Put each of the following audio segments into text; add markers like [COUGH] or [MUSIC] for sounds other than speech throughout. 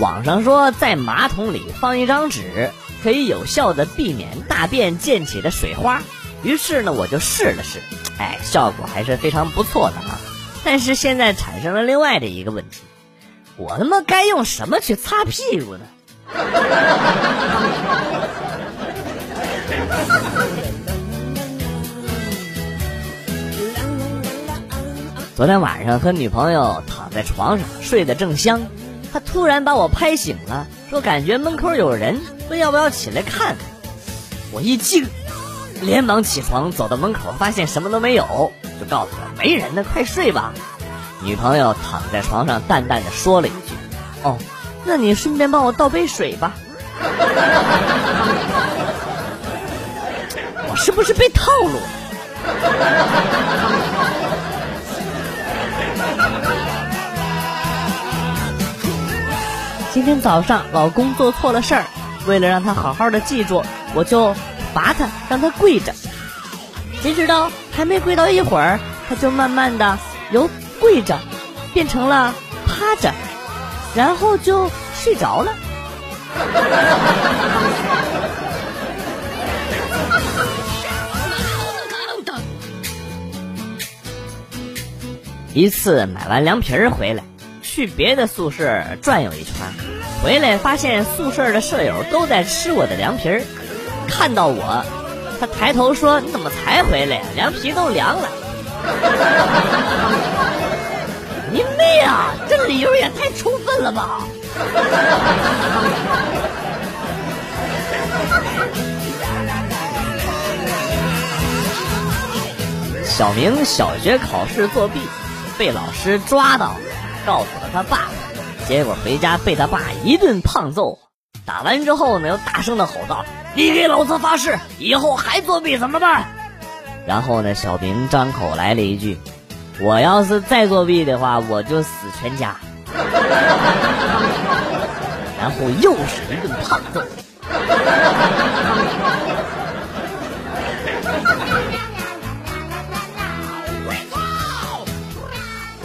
网上说在马桶里放一张纸，可以有效的避免大便溅起的水花。于是呢，我就试了试，哎，效果还是非常不错的啊。但是现在产生了另外的一个问题，我他妈该用什么去擦屁股呢？[LAUGHS] 昨天晚上和女朋友躺在床上睡得正香，他突然把我拍醒了，说感觉门口有人，问要不要起来看看。我一惊，连忙起床走到门口，发现什么都没有，就告诉他没人呢，快睡吧。女朋友躺在床上淡淡的说了一句：“哦，那你顺便帮我倒杯水吧。”我是不是被套路了？今天早上老公做错了事儿，为了让他好好的记住，我就罚他，让他跪着。谁知道还没跪到一会儿，他就慢慢的由跪着变成了趴着，然后就睡着了。[LAUGHS] 一次买完凉皮儿回来，去别的宿舍转悠一圈，回来发现宿舍的舍友都在吃我的凉皮儿。看到我，他抬头说：“你怎么才回来呀？凉皮都凉了。[LAUGHS] ”你妹啊！这理由也太充分了吧！小明小学考试作弊。被老师抓到，告诉了他爸，结果回家被他爸一顿胖揍。打完之后呢，又大声的吼道：“你给老子发誓，以后还作弊怎么办？”然后呢，小明张口来了一句：“我要是再作弊的话，我就死全家。” [LAUGHS] 然后又是一顿胖揍。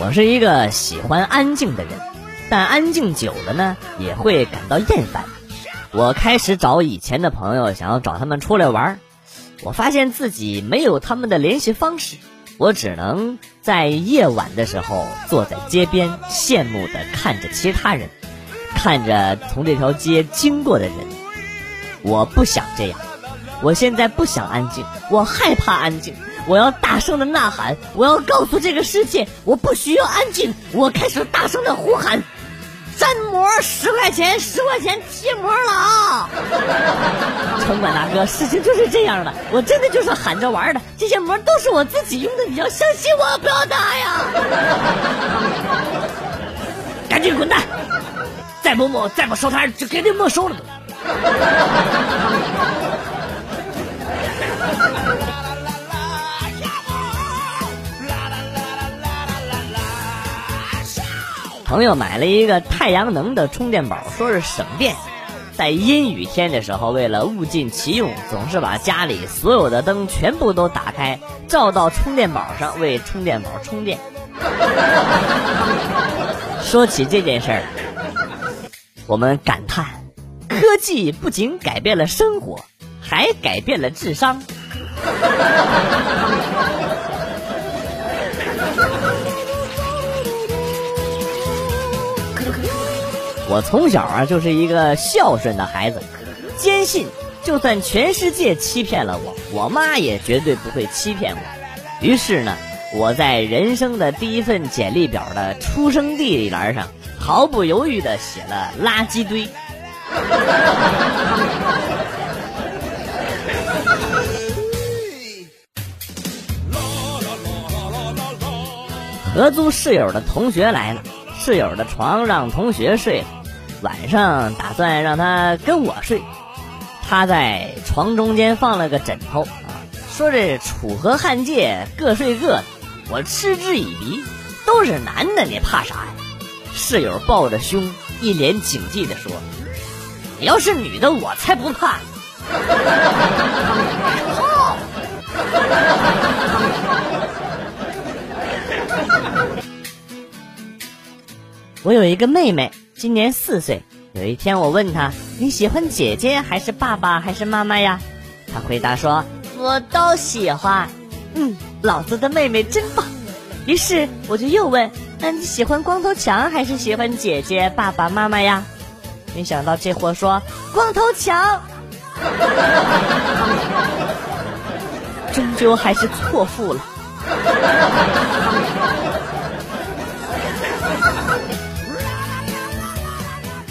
我是一个喜欢安静的人，但安静久了呢，也会感到厌烦。我开始找以前的朋友，想要找他们出来玩我发现自己没有他们的联系方式，我只能在夜晚的时候坐在街边，羡慕的看着其他人，看着从这条街经过的人。我不想这样，我现在不想安静，我害怕安静。我要大声的呐喊！我要告诉这个世界，我不需要安静！我开始大声的呼喊：粘膜十块钱，十块钱贴膜了啊！城管大哥，事情就是这样的，我真的就是喊着玩的，这些膜都是我自己用的，你要相信我，不要打呀！赶紧滚蛋！再不没再不收摊，就给你没收了。朋友买了一个太阳能的充电宝，说是省电。在阴雨天的时候，为了物尽其用，总是把家里所有的灯全部都打开，照到充电宝上，为充电宝充电。说起这件事儿，我们感叹：科技不仅改变了生活，还改变了智商。我从小啊就是一个孝顺的孩子，坚信就算全世界欺骗了我，我妈也绝对不会欺骗我。于是呢，我在人生的第一份简历表的出生地栏上，毫不犹豫的写了垃圾堆。合租室友的同学来了，室友的床让同学睡了。晚上打算让他跟我睡，他在床中间放了个枕头啊，说这楚河汉界各睡各的，我嗤之以鼻，都是男的，你怕啥呀？室友抱着胸，一脸警惕地说：“你要是女的，我才不怕。[LAUGHS] ”我有一个妹妹。今年四岁，有一天我问他：“你喜欢姐姐还是爸爸还是妈妈呀？”他回答说：“我都喜欢。”嗯，老子的妹妹真棒。于是我就又问：“那你喜欢光头强还是喜欢姐姐、爸爸妈妈呀？”没想到这货说：“光头强。” [LAUGHS] 终究还是错付了。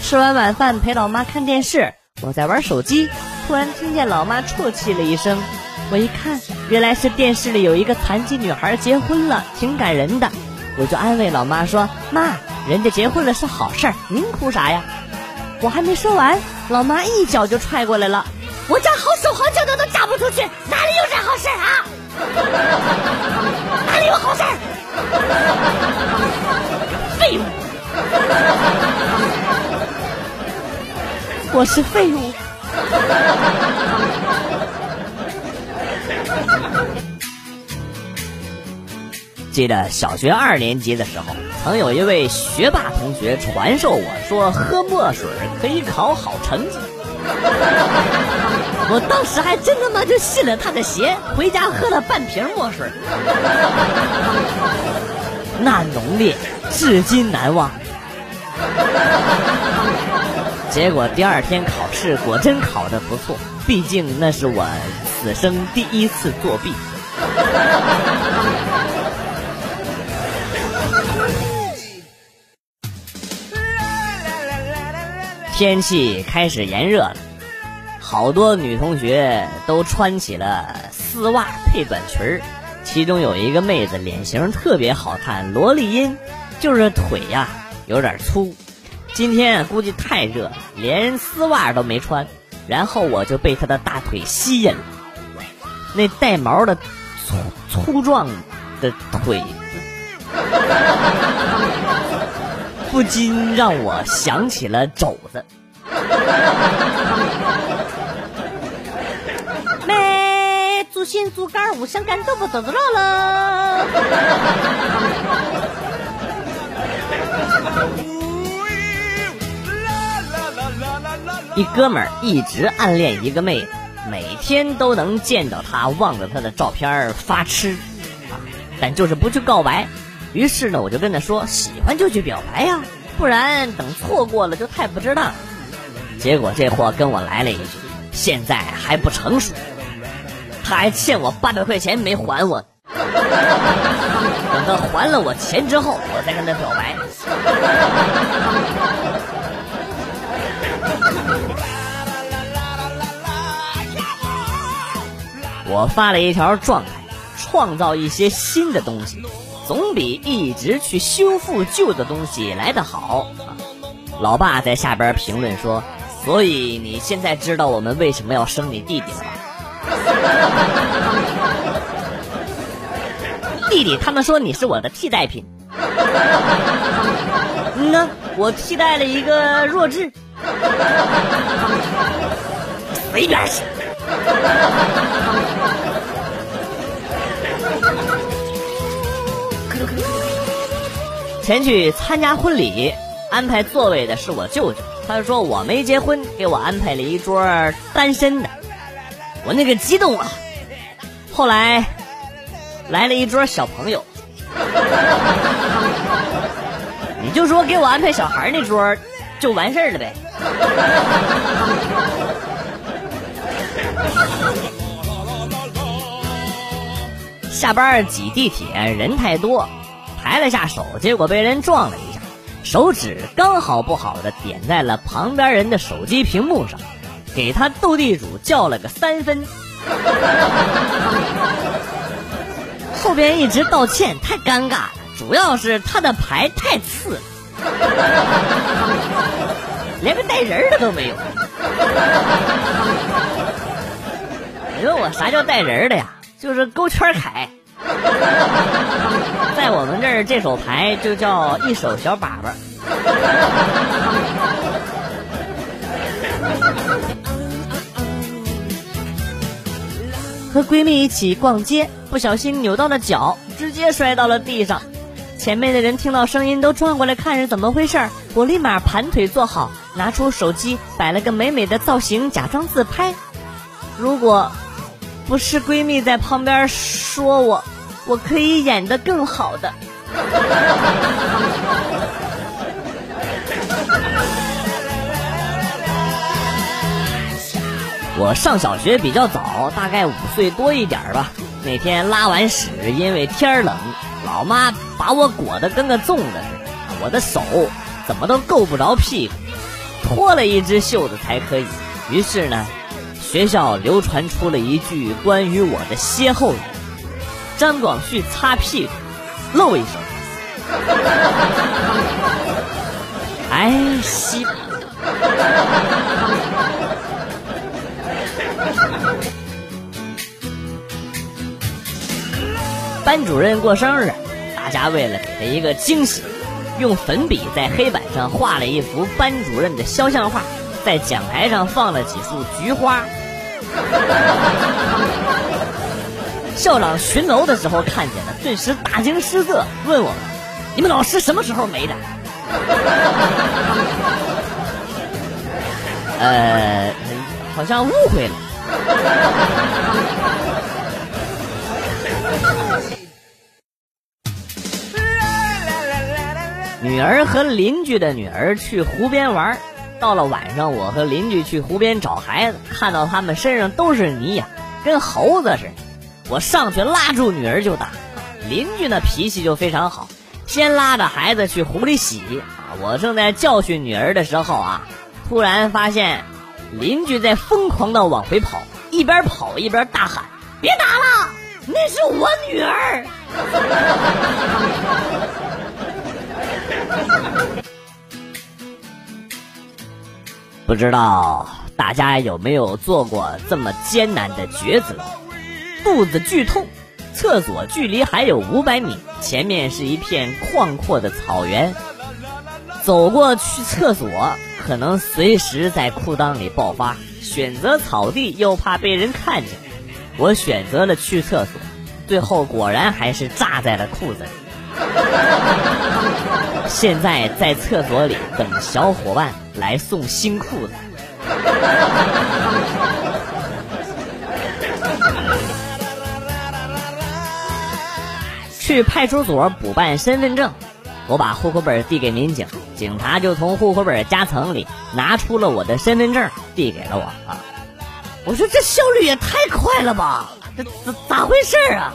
吃完晚饭陪老妈看电视，我在玩手机，突然听见老妈啜泣了一声。我一看，原来是电视里有一个残疾女孩结婚了，挺感人的。我就安慰老妈说：“妈，人家结婚了是好事儿，您哭啥呀？”我还没说完，老妈一脚就踹过来了。我家好手好脚的都嫁不出去，哪里有这好事啊？[LAUGHS] 哪里有好事？[LAUGHS] 废物！我是废物。记得小学二年级的时候，曾有一位学霸同学传授我说，喝墨水可以考好成绩。[LAUGHS] 我当时还真他妈就信了他的邪，回家喝了半瓶墨水，[LAUGHS] 那浓烈至今难忘。结果第二天考试果真考得不错，毕竟那是我此生第一次作弊。天气开始炎热了，好多女同学都穿起了丝袜配短裙儿，其中有一个妹子脸型特别好看，萝莉音，就是腿呀有点粗。今天估计太热，连丝袜都没穿，然后我就被他的大腿吸引了，那带毛的粗粗壮的腿。不禁让我想起了肘子。妹，足心足肝五香干豆腐走走肉了。[LAUGHS] 一哥们儿一直暗恋一个妹，每天都能见到她，望着她的照片发痴，啊，但就是不去告白。于是呢，我就跟他说：“喜欢就去表白呀，不然等错过了就太不值当。”结果这货跟我来了一句：“现在还不成熟。”他还欠我八百块钱没还我，等他还了我钱之后，我再跟他表白。[LAUGHS] 我发了一条状态：创造一些新的东西。总比一直去修复旧的东西来得好。老爸在下边评论说：“所以你现在知道我们为什么要生你弟弟了吧？” [LAUGHS] 弟弟，他们说你是我的替代品。[LAUGHS] 嗯呢，我替代了一个弱智。随便去。[LAUGHS] 前去参加婚礼，安排座位的是我舅舅。他说我没结婚，给我安排了一桌单身的。我那个激动啊！后来来了一桌小朋友，[LAUGHS] 你就说给我安排小孩那桌就完事儿了呗。下班挤地铁，人太多。抬了下手，结果被人撞了一下，手指刚好不好的点在了旁边人的手机屏幕上，给他斗地主叫了个三分。后边一直道歉，太尴尬了，主要是他的牌太次了，[LAUGHS] 连个带人的都没有。你问我啥叫带人的呀？就是勾圈凯。在我们这儿，这手牌就叫一手小粑粑。和闺蜜一起逛街，不小心扭到了脚，直接摔到了地上。前面的人听到声音都转过来看是怎么回事儿我立马盘腿坐好，拿出手机摆了个美美的造型，假装自拍。如果不是闺蜜在旁边说我，我可以演得更好的。[LAUGHS] 我上小学比较早，大概五岁多一点吧。那天拉完屎，因为天冷，老妈把我裹得跟个粽子似的，我的手怎么都够不着屁股，脱了一只袖子才可以。于是呢，学校流传出了一句关于我的歇后语：张广旭擦屁股，露一手。哎，西。班主任过生日，大家为了给他一个惊喜，用粉笔在黑板上画了一幅班主任的肖像画，在讲台上放了几束菊花。校长巡楼的时候看见了，顿时大惊失色，问我们：“你们老师什么时候没的？” [LAUGHS] 呃，好像误会了。女儿和邻居的女儿去湖边玩，到了晚上，我和邻居去湖边找孩子，看到他们身上都是泥呀，跟猴子似的。我上去拉住女儿就打，邻居呢脾气就非常好，先拉着孩子去湖里洗。啊，我正在教训女儿的时候啊，突然发现邻居在疯狂的往回跑，一边跑一边大喊：“别打了，那是我女儿。” [LAUGHS] 不知道大家有没有做过这么艰难的抉择？肚子剧痛，厕所距离还有五百米，前面是一片旷阔的草原，走过去厕所可能随时在裤裆里爆发。选择草地又怕被人看见，我选择了去厕所，最后果然还是炸在了裤子里。现在在厕所里等小伙伴来送新裤子。去派出所补办身份证，我把户口本递给民警，警察就从户口本夹层里拿出了我的身份证，递给了我。啊，我说这效率也太快了吧？这咋咋回事啊？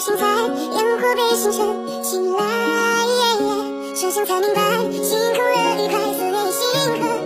心在，烟火被星辰青睐，想想才明白，星空了一块，思念星河。